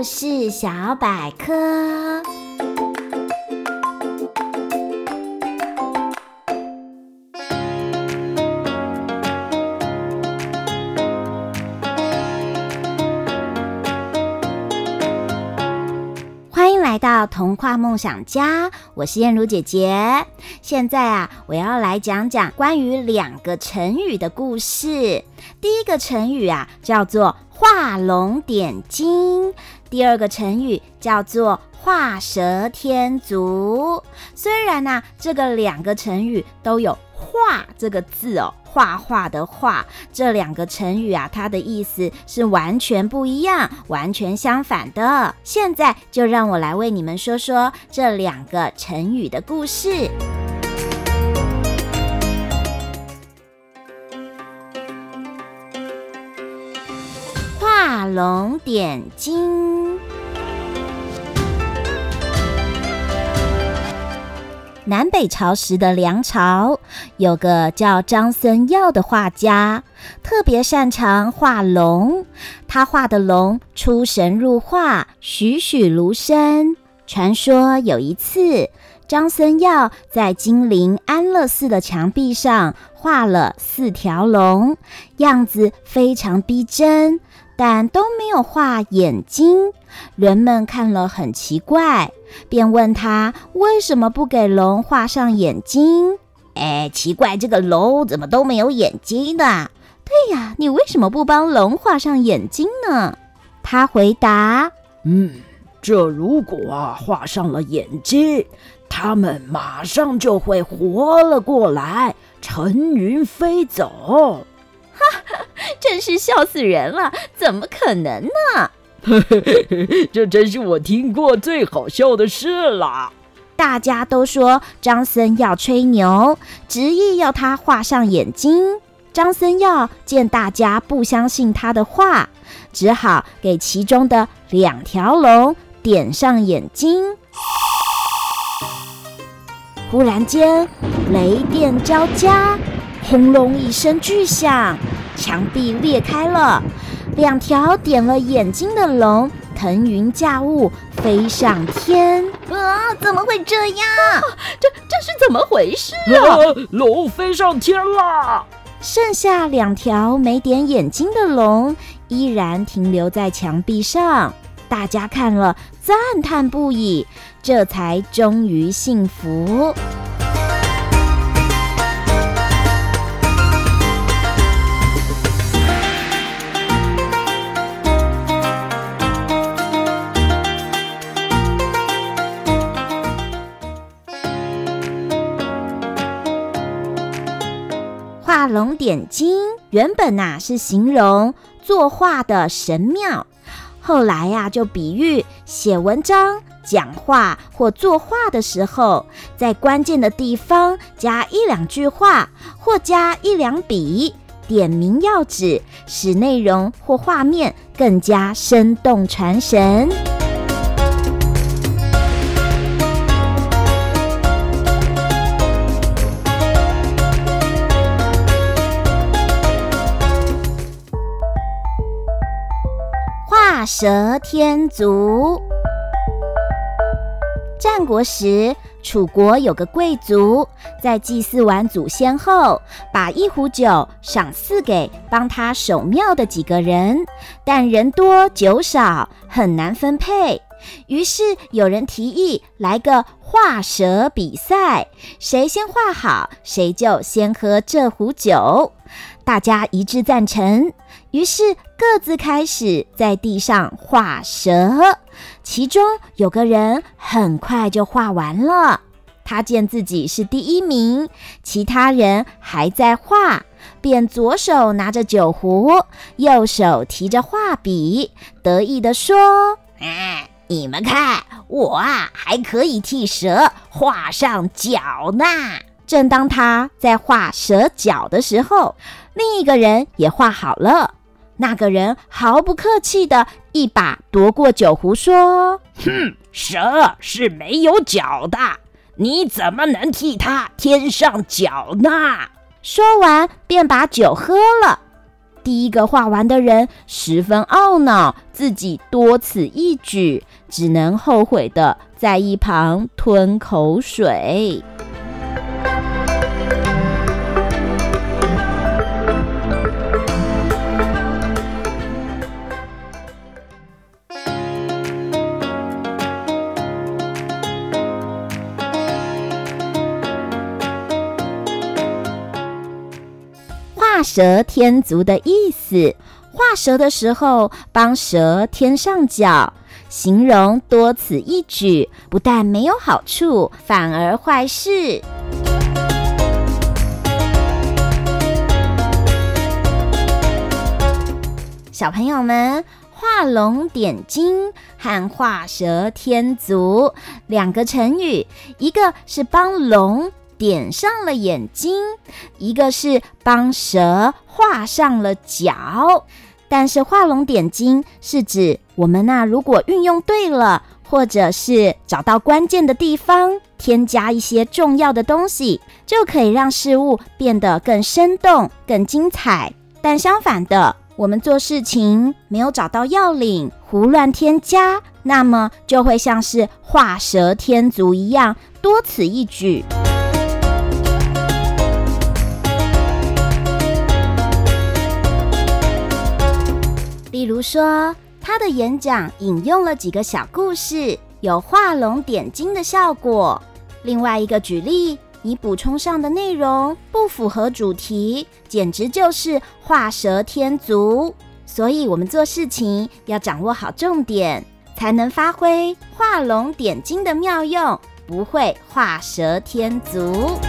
故事小百科。来到童话梦想家，我是燕如姐姐。现在啊，我要来讲讲关于两个成语的故事。第一个成语啊，叫做画龙点睛；第二个成语叫做画蛇添足。虽然呢、这个两个成语都有“画”这个字哦。画画的画，这两个成语啊，它的意思是完全不一样，完全相反的。现在就让我来为你们说说这两个成语的故事。画龙点睛。南北朝时的梁朝，有个叫张僧繇的画家，特别擅长画龙。他画的龙出神入化，栩栩如生。传说有一次，张僧繇在金陵安乐寺的墙壁上画了四条龙，样子非常逼真，但都没有画眼睛。人们看了很奇怪，便问他为什么不给龙画上眼睛？哎，奇怪，这个龙怎么都没有眼睛呢？对呀，你为什么不帮龙画上眼睛呢？他回答：嗯，这如果啊画上了眼睛，它们马上就会活了过来，乘云飞走。哈哈，真是笑死人了！怎么可能呢？嘿嘿嘿嘿，这真是我听过最好笑的事了。大家都说张僧要吹牛，执意要他画上眼睛。张僧要见大家不相信他的话，只好给其中的两条龙点上眼睛。忽然间，雷电交加，轰隆一声巨响，墙壁裂开了。两条点了眼睛的龙腾云驾雾飞上天啊！怎么会这样？啊、这这是怎么回事啊？龙飞上天了，剩下两条没点眼睛的龙依然停留在墙壁上，大家看了赞叹不已，这才终于信服。龙点睛，原本呐、是形容作画的神妙，后来呀、就比喻写文章、讲话或作画的时候，在关键的地方加一两句话，或加一两笔，点明要旨，使内容或画面更加生动传神。画蛇添足。战国时，楚国有个贵族，在祭祀完祖先后，把一壶酒赏赐给帮他守庙的几个人，但人多酒少，很难分配。于是有人提议来个画蛇比赛，谁先画好，谁就先喝这壶酒。大家一致赞成，于是各自开始在地上画蛇。其中有个人很快就画完了，他见自己是第一名，其他人还在画，便左手拿着酒壶，右手提着画笔，得意地说：“哎，你们看，我啊还可以替蛇画上脚呢。”正当他在画蛇脚的时候，另一个人也画好了。那个人毫不客气地一把夺过酒壶，说：“哼，蛇是没有脚的，你怎么能替它添上脚呢？”说完便把酒喝了。第一个画完的人十分懊恼，自己多此一举，只能后悔的在一旁吞口水。画蛇添足的意思，画蛇的时候帮蛇添上脚，形容多此一举，不但没有好处，反而坏事。小朋友们，画龙点睛和画蛇添足两个成语，一个是帮龙。点上了眼睛，一个是帮蛇画上了脚，但是画龙点睛是指我们那、如果运用对了，或者是找到关键的地方，添加一些重要的东西，就可以让事物变得更生动、更精彩。但相反的，我们做事情没有找到要领，胡乱添加，那么就会像是画蛇添足一样，多此一举。例如说，他的演讲引用了几个小故事，有画龙点睛的效果。另外一个举例，你补充上的内容不符合主题，简直就是画蛇添足。所以，我们做事情要掌握好重点，才能发挥画龙点睛的妙用，不会画蛇添足。